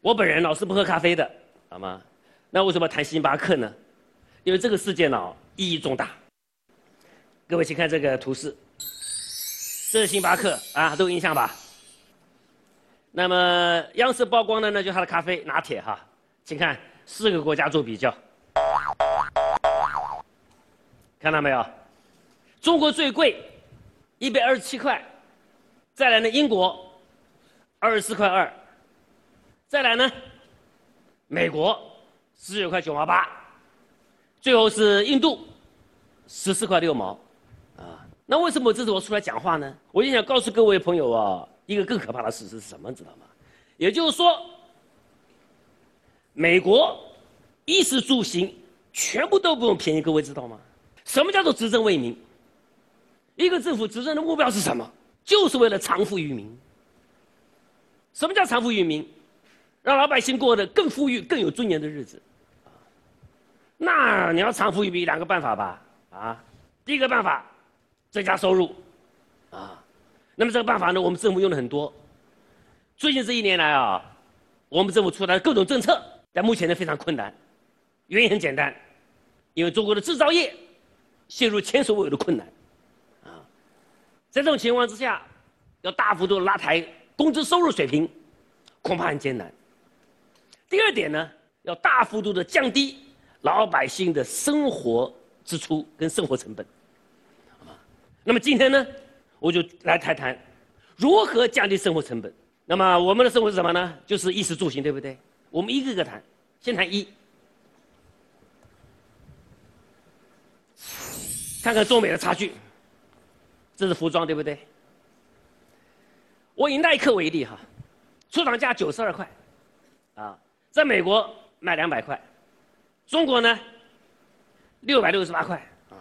我本人老是不喝咖啡的，好吗？那为什么谈星巴克呢？因为这个事件呢意义重大。各位请看这个图示，这是星巴克啊，都有印象吧？那么央视曝光的呢，就是它的咖啡拿铁哈，请看四个国家做比较，看到没有？中国最贵，一百二十七块，再来呢英国，二十四块二，再来呢美国十九块九毛八，最后是印度十四块六毛，啊，那为什么这次我出来讲话呢？我就想告诉各位朋友啊。一个更可怕的事实是什么？知道吗？也就是说，美国衣食住行全部都不用便宜，各位知道吗？什么叫做执政为民？一个政府执政的目标是什么？就是为了藏富于民。什么叫藏富于民？让老百姓过得更富裕、更有尊严的日子。那你要藏富于民，两个办法吧？啊，第一个办法，增加收入，啊。那么这个办法呢，我们政府用的很多。最近这一年来啊，我们政府出台各种政策，但目前呢非常困难。原因很简单，因为中国的制造业陷入前所未有的困难。啊，在这种情况之下，要大幅度拉抬工资收入水平，恐怕很艰难。第二点呢，要大幅度的降低老百姓的生活支出跟生活成本。啊，那么今天呢？我就来谈谈如何降低生活成本。那么我们的生活是什么呢？就是衣食住行，对不对？我们一个个谈，先谈一，看看中美的差距。这是服装，对不对？我以耐克为例哈，出厂价九十二块，啊，在美国卖两百块，中国呢六百六十八块啊。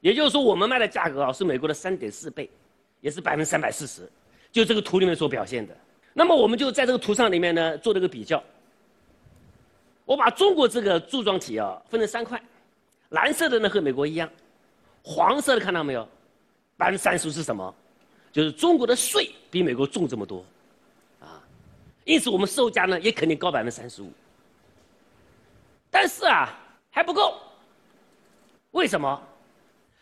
也就是说，我们卖的价格啊是美国的三点四倍，也是百分之三百四十，就这个图里面所表现的。那么我们就在这个图上里面呢做了个比较。我把中国这个柱状体啊分成三块，蓝色的呢和美国一样，黄色的看到没有？百分之三十是什么？就是中国的税比美国重这么多，啊，因此我们售价呢也肯定高百分之三十五。但是啊还不够，为什么？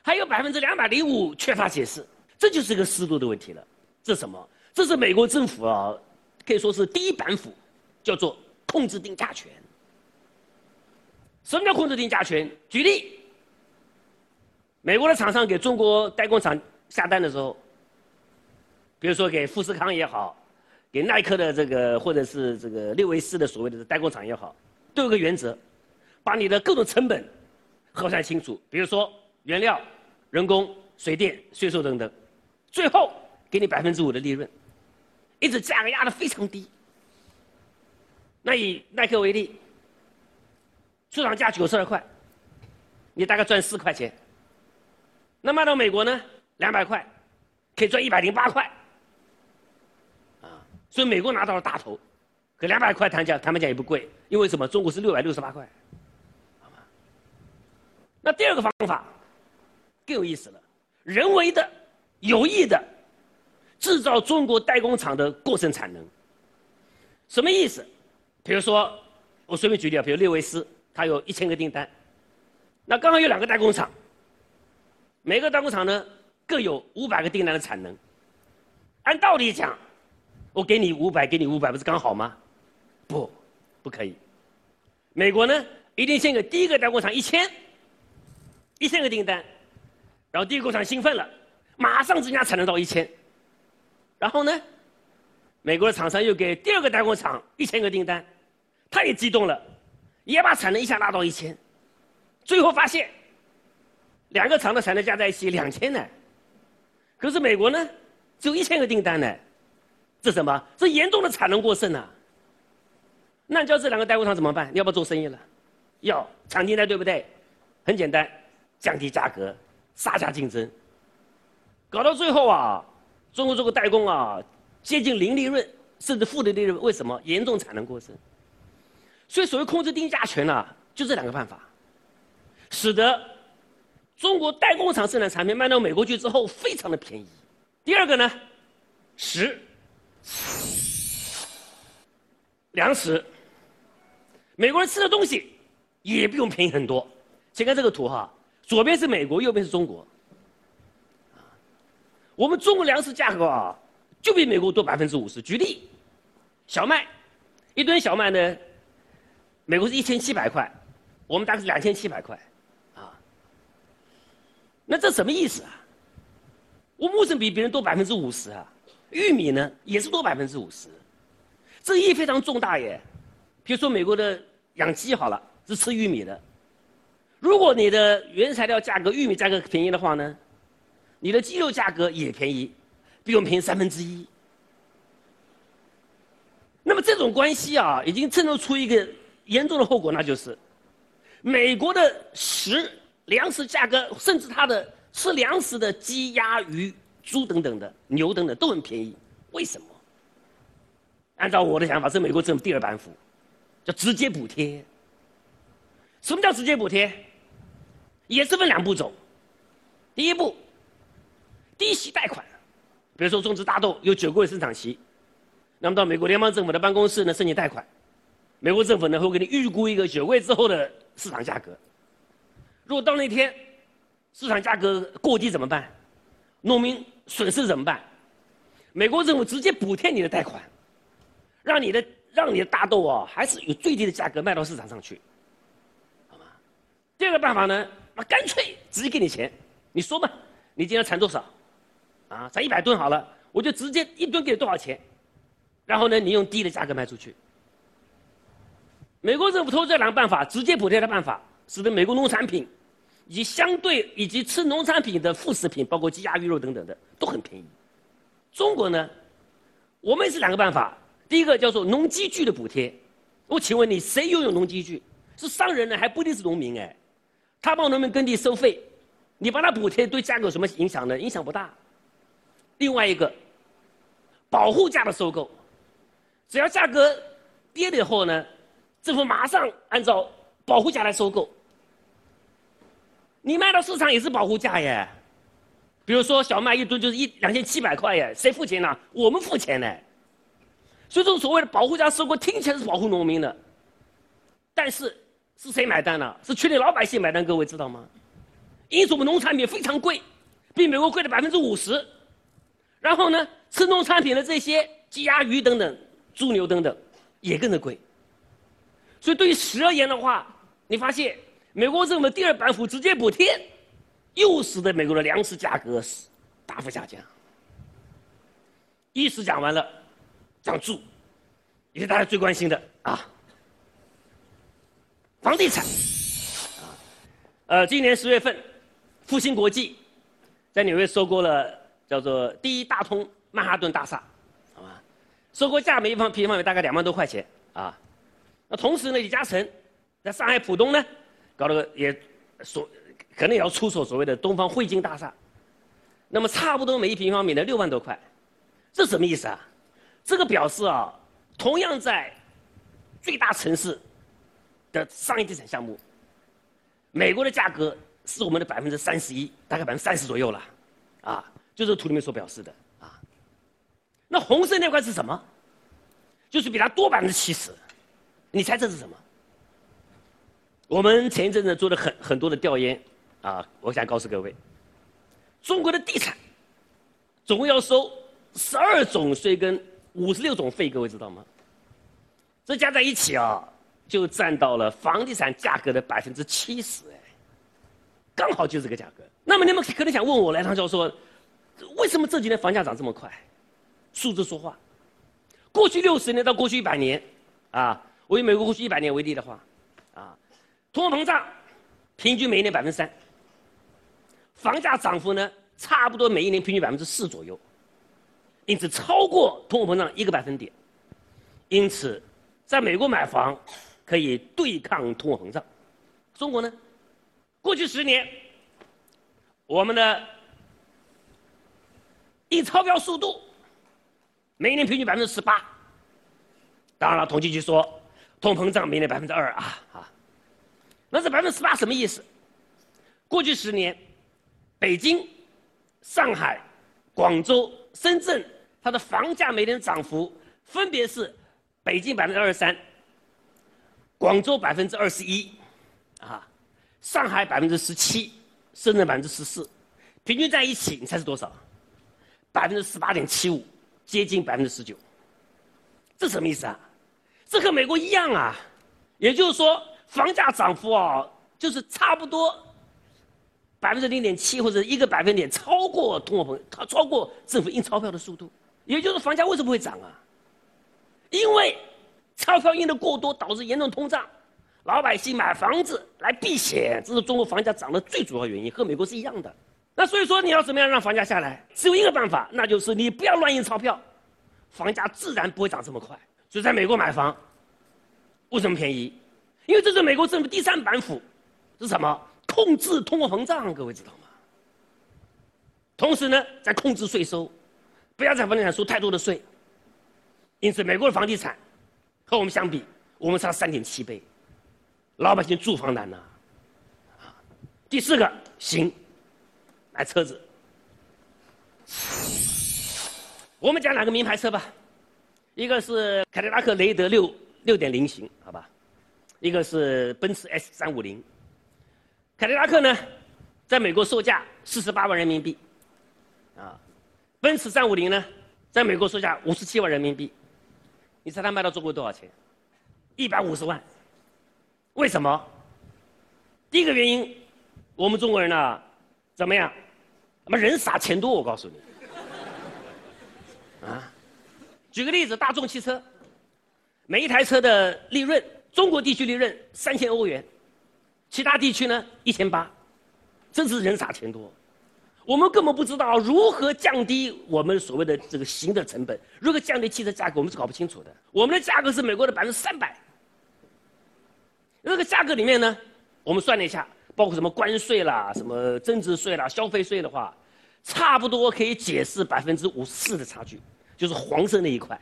还有百分之两百零五缺乏解释，这就是一个思路的问题了。这什么？这是美国政府啊，可以说是第一板斧，叫做控制定价权。什么叫控制定价权？举例，美国的厂商给中国代工厂下单的时候，比如说给富士康也好，给耐克的这个或者是这个六维斯的所谓的代工厂也好，都有个原则，把你的各种成本核算清楚。比如说。原料、人工、水电、税收等等，最后给你百分之五的利润，一直价格压得非常低。那以耐克为例，出厂价九十二块，你大概赚四块钱。那卖到美国呢，两百块，可以赚一百零八块。所以美国拿到了大头，可两百块谈价，他们讲也不贵，因为什么？中国是六百六十八块，好吗？那第二个方法。更有意思了，人为的、有意的制造中国代工厂的过剩产能，什么意思？比如说，我随便举例啊，比如列维斯，他有一千个订单，那刚好有两个代工厂，每个代工厂呢各有五百个订单的产能。按道理讲，我给你五百，给你五百，不是刚好吗？不，不可以。美国呢，一定先给第一个代工厂一千，一千个订单。然后第一个工厂兴奋了，马上增加产能到一千。然后呢，美国的厂商又给第二个代工厂一千个订单，他也激动了，也把产能一下拉到一千。最后发现，两个厂的产能加在一起两千呢。可是美国呢，只有一千个订单呢，这什么？这严重的产能过剩啊！那叫这两个代工厂怎么办？你要不要做生意了？要抢订单，对不对？很简单，降低价格。杀价竞争，搞到最后啊，中国这个代工啊，接近零利润，甚至负的利润。为什么？严重产能过剩。所以，所谓控制定价权呢，就这两个办法，使得中国代工厂生产产品卖到美国去之后非常的便宜。第二个呢，十，粮食，美国人吃的东西也不用便宜很多。请看这个图哈，左边是美国，右边是中国。我们中国粮食价格啊，就比美国多百分之五十。举例，小麦，一吨小麦呢，美国是一千七百块，我们大概是两千七百块，啊，那这什么意思啊？我们为什比别人多百分之五十啊？玉米呢，也是多百分之五十，这意义非常重大耶。比如说美国的养鸡好了，是吃玉米的，如果你的原材料价格玉米价格便宜的话呢？你的鸡肉价格也便宜，比我们便宜三分之一。那么这种关系啊，已经衬托出一个严重的后果，那就是美国的食粮食价格，甚至它的吃粮食的鸡、鸭、鱼、猪等等的牛等等都很便宜。为什么？按照我的想法，是美国政府第二板斧，叫直接补贴。什么叫直接补贴？也是分两步走。第一步。低息贷款，比如说种植大豆有九个月生产期，那么到美国联邦政府的办公室呢申请贷款，美国政府呢会给你预估一个九个月之后的市场价格。如果到那天市场价格过低怎么办？农民损失怎么办？美国政府直接补贴你的贷款，让你的让你的大豆啊还是有最低的价格卖到市场上去，好吗？第二个办法呢，那干脆直接给你钱，你说吧，你今天产多少？啊，产一百吨好了，我就直接一吨给多少钱，然后呢，你用低的价格卖出去。美国政府通过这两个办法，直接补贴的办法，使得美国农产品，以及相对以及吃农产品的副食品，包括鸡鸭鱼肉等等的，都很便宜。中国呢，我们是两个办法，第一个叫做农机具的补贴。我请问你，谁拥有农机具？是商人呢，还不一定是农民哎。他帮农民耕地收费，你帮他补贴，对价格有什么影响呢？影响不大。另外一个，保护价的收购，只要价格跌了以后呢，政府马上按照保护价来收购。你卖到市场也是保护价耶，比如说小麦一吨就是一两千七百块耶，谁付钱呢？我们付钱呢。所以这种所谓的保护价收购听起来是保护农民的，但是是谁买单呢？是全体老百姓买单，各位知道吗？因此我们农产品非常贵，比美国贵了百分之五十。然后呢，吃农产品的这些鸡鸭鱼等等、猪牛等等，也跟着贵。所以对于食而言的话，你发现美国政府第二板斧直接补贴，又使得美国的粮食价格是大幅下降。意思讲完了，讲住，也是大家最关心的啊，房地产啊。呃，今年十月份，复兴国际在纽约收购了。叫做第一大通曼哈顿大厦，好吧？收购价每一方平方米大概两万多块钱啊。那同时呢，李嘉诚在上海浦东呢，搞了个也所可能也要出手所谓的东方汇金大厦，那么差不多每一平方米呢六万多块，这什么意思啊？这个表示啊，同样在最大城市的商业地产项目，美国的价格是我们的百分之三十一，大概百分之三十左右了，啊。就是图里面所表示的啊，那红色那块是什么？就是比它多百分之七十，你猜这是什么？我们前一阵子做了很很多的调研啊，我想告诉各位，中国的地产总共要收十二种税跟五十六种费，各位知道吗？这加在一起啊，就占到了房地产价格的百分之七十，哎，刚好就这个价格。那么你们可能想问我，来，唐教授。为什么这几年房价涨这么快？数字说话。过去六十年到过去一百年，啊，我以美国过去一百年为例的话，啊，通货膨胀平均每年百分之三，房价涨幅呢差不多每一年平均百分之四左右，因此超过通货膨胀一个百分点。因此，在美国买房可以对抗通货膨胀。中国呢，过去十年，我们的。印钞票速度，每年平均百分之十八。当然了，统计局说，通膨胀每年百分之二啊啊。那这百分之十八什么意思？过去十年，北京、上海、广州、深圳，它的房价每年涨幅分别是北京百分之二十三，广州百分之二十一，啊，上海百分之十七，深圳百分之十四，平均在一起，你猜是多少？百分之十八点七五，接近百分之十九。这什么意思啊？这和美国一样啊，也就是说，房价涨幅啊，就是差不多百分之零点七或者一个百分点超过通货膨超超过政府印钞票的速度。也就是房价为什么会涨啊？因为钞票印的过多，导致严重通胀，老百姓买房子来避险，这是中国房价涨的最主要原因，和美国是一样的。那所以说，你要怎么样让房价下来？只有一个办法，那就是你不要乱印钞票，房价自然不会涨这么快。所以在美国买房，为什么便宜？因为这是美国政府第三板斧，是什么？控制通货膨胀，各位知道吗？同时呢，在控制税收。不要在房地产收太多的税，因此美国的房地产和我们相比，我们差三点七倍，老百姓住房难呐。第四个，行，买车子，我们讲两个名牌车吧，一个是凯迪拉克雷德六六点零型，好吧，一个是奔驰 S 三五零。凯迪拉克呢，在美国售价四十八万人民币，啊。奔驰三五零呢，在美国售价五十七万人民币，你猜它卖到中国多少钱？一百五十万。为什么？第一个原因，我们中国人呢，怎么样？他妈人傻钱多，我告诉你。啊，举个例子，大众汽车，每一台车的利润，中国地区利润三千欧元，其他地区呢一千八，真是人傻钱多。我们根本不知道如何降低我们所谓的这个行的成本，如何降低汽车价格，我们是搞不清楚的。我们的价格是美国的百分之三百，那个价格里面呢，我们算了一下，包括什么关税啦、什么增值税啦、消费税的话，差不多可以解释百分之五十四的差距，就是黄色那一块。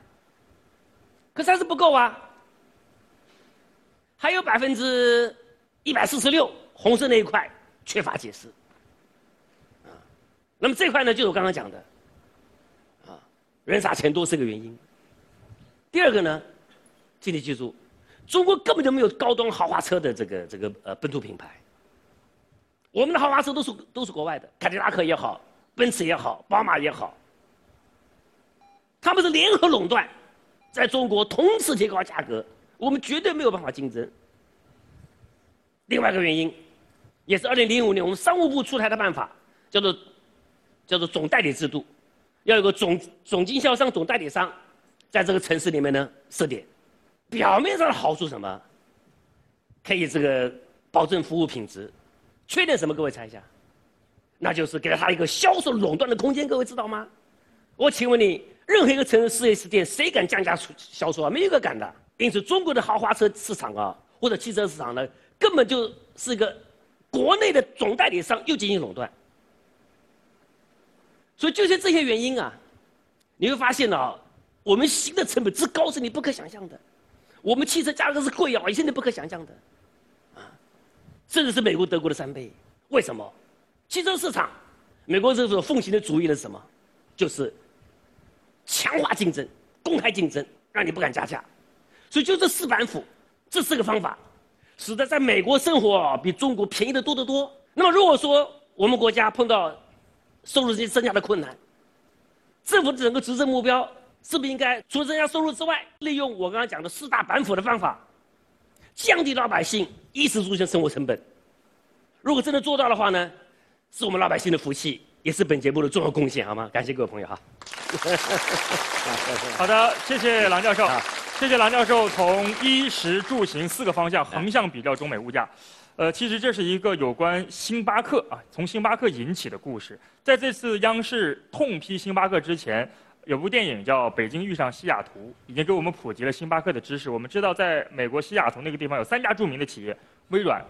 可是还是不够啊，还有百分之一百四十六红色那一块缺乏解释。那么这块呢，就是我刚刚讲的，啊，人傻钱多是个原因。第二个呢，请你记住，中国根本就没有高端豪华车的这个这个呃本土品牌。我们的豪华车都是都是国外的，凯迪拉克也好，奔驰也好，宝马也好，他们是联合垄断，在中国同时提高价格，我们绝对没有办法竞争。另外一个原因，也是二零零五年我们商务部出台的办法，叫做。叫做总代理制度，要有个总总经销商、总代理商，在这个城市里面呢设点。表面上的好处什么？可以这个保证服务品质，缺点什么？各位猜一下，那就是给了他一个销售垄断的空间。各位知道吗？我请问你，任何一个城市四 S 店，谁敢降价出销售啊？没有一个敢的。因此，中国的豪华车市场啊，或者汽车市场呢，根本就是一个国内的总代理商又进行垄断。所以就是这些原因啊，你会发现呢，我们新的成本之高是你不可想象的，我们汽车价格是贵啊，也是你不可想象的，啊，甚至是美国、德国的三倍。为什么？汽车市场，美国政府奉行的主义是什么？就是强化竞争、公开竞争，让你不敢加价。所以就这四板斧，这四个方法，使得在美国生活比中国便宜的多得多。那么如果说我们国家碰到收入增加的困难，政府整个执政目标是不是应该除了增加收入之外，利用我刚刚讲的四大板斧的方法，降低老百姓衣食住行生活成本？如果真的做到的话呢，是我们老百姓的福气，也是本节目的重要贡献，好吗？感谢各位朋友哈。好的，谢谢郎教授，谢谢郎教授从衣食住行四个方向横向比较中美物价。呃，其实这是一个有关星巴克啊，从星巴克引起的故事。在这次央视痛批星巴克之前，有部电影叫《北京遇上西雅图》，已经给我们普及了星巴克的知识。我们知道，在美国西雅图那个地方有三家著名的企业：微软、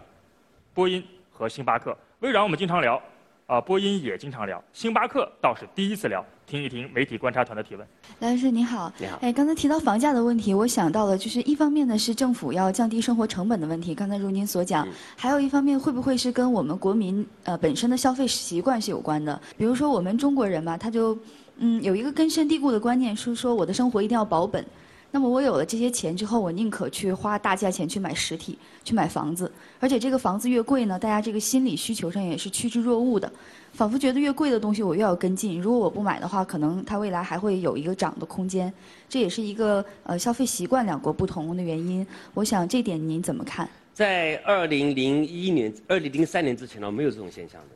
波音和星巴克。微软我们经常聊。啊，播音也经常聊，星巴克倒是第一次聊，听一听媒体观察团的提问。梁老师您好，你好。哎，刚才提到房价的问题，我想到了，就是一方面呢是政府要降低生活成本的问题，刚才如您所讲，还有一方面会不会是跟我们国民呃本身的消费习惯是有关的？比如说我们中国人嘛，他就嗯有一个根深蒂固的观念，是说我的生活一定要保本。那么我有了这些钱之后，我宁可去花大价钱去买实体，去买房子。而且这个房子越贵呢，大家这个心理需求上也是趋之若鹜的，仿佛觉得越贵的东西我越要跟进。如果我不买的话，可能它未来还会有一个涨的空间。这也是一个呃消费习惯两国不同的原因。我想这点您怎么看？在二零零一年、二零零三年之前呢，没有这种现象的。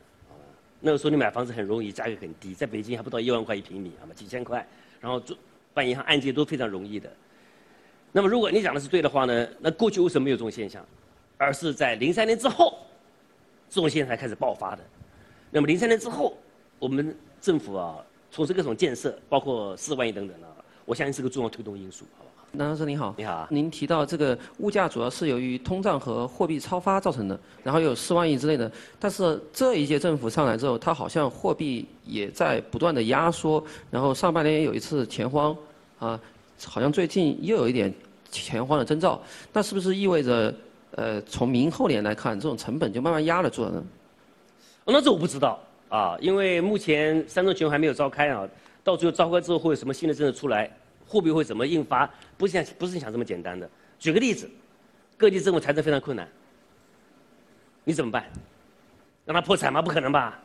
那个时候你买房子很容易，价格很低，在北京还不到一万块一平米，啊嘛，几千块，然后做办银行按揭都非常容易的。那么，如果你讲的是对的话呢？那过去为什么没有这种现象，而是在零三年之后，这种现象才开始爆发的？那么零三年之后，我们政府啊，从事各种建设，包括四万亿等等啊，我相信是个重要推动因素，好不好？南老师您好，你好。您提到这个物价主要是由于通胀和货币超发造成的，然后有四万亿之类的。但是这一届政府上来之后，它好像货币也在不断的压缩，然后上半年也有一次钱荒，啊。好像最近又有一点钱荒的征兆，那是不是意味着，呃，从明后年来看，这种成本就慢慢压得住了呢？那这我不知道啊，因为目前三中全会还没有召开啊，到最后召开之后会有什么新的政策出来，货币会怎么印发，不是像不是你想这么简单的。举个例子，各地政府财政非常困难，你怎么办？让他破产吗？不可能吧。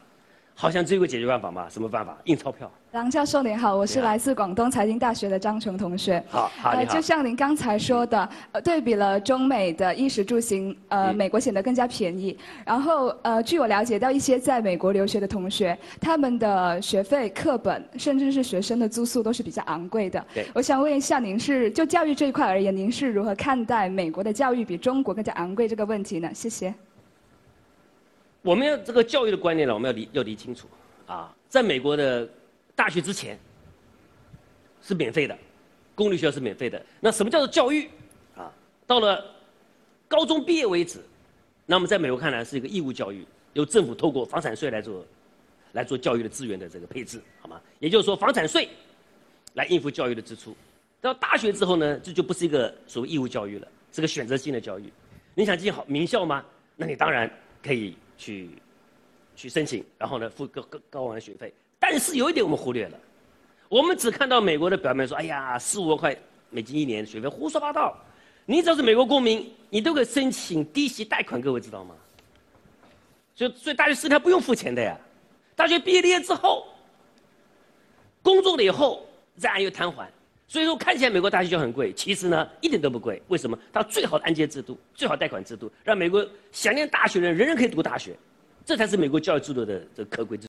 好像只有个解决办法嘛？什么办法？印钞票。郎教授您好，我是来自广东财经大学的张琼同学。好，好，呃，就像您刚才说的，呃，对比了中美的衣食住行，呃，美国显得更加便宜。然后，呃，据我了解到，一些在美国留学的同学，他们的学费、课本，甚至是学生的住宿都是比较昂贵的。对。我想问一下，您是就教育这一块而言，您是如何看待美国的教育比中国更加昂贵这个问题呢？谢谢。我们要这个教育的观念呢，我们要理要理清楚，啊，在美国的大学之前是免费的，公立学校是免费的。那什么叫做教育？啊，到了高中毕业为止，那么在美国看来是一个义务教育，由政府透过房产税来做，来做教育的资源的这个配置，好吗？也就是说，房产税来应付教育的支出。到大学之后呢，这就不是一个所谓义务教育了，是个选择性的教育。你想进好名校吗？那你当然可以。去去申请，然后呢付高高高昂的学费。但是有一点我们忽略了，我们只看到美国的表面说，哎呀，四五万块美金一年学费，胡说八道。你只要是美国公民，你都可以申请低息贷款，各位知道吗？所以所以大学四年不用付钱的呀。大学毕业之后，工作了以后再按月摊还。所以说看起来美国大学就很贵，其实呢一点都不贵。为什么？它最好的按揭制度，最好贷款制度，让美国想念大学的人人人可以读大学，这才是美国教育制度的这可贵之处。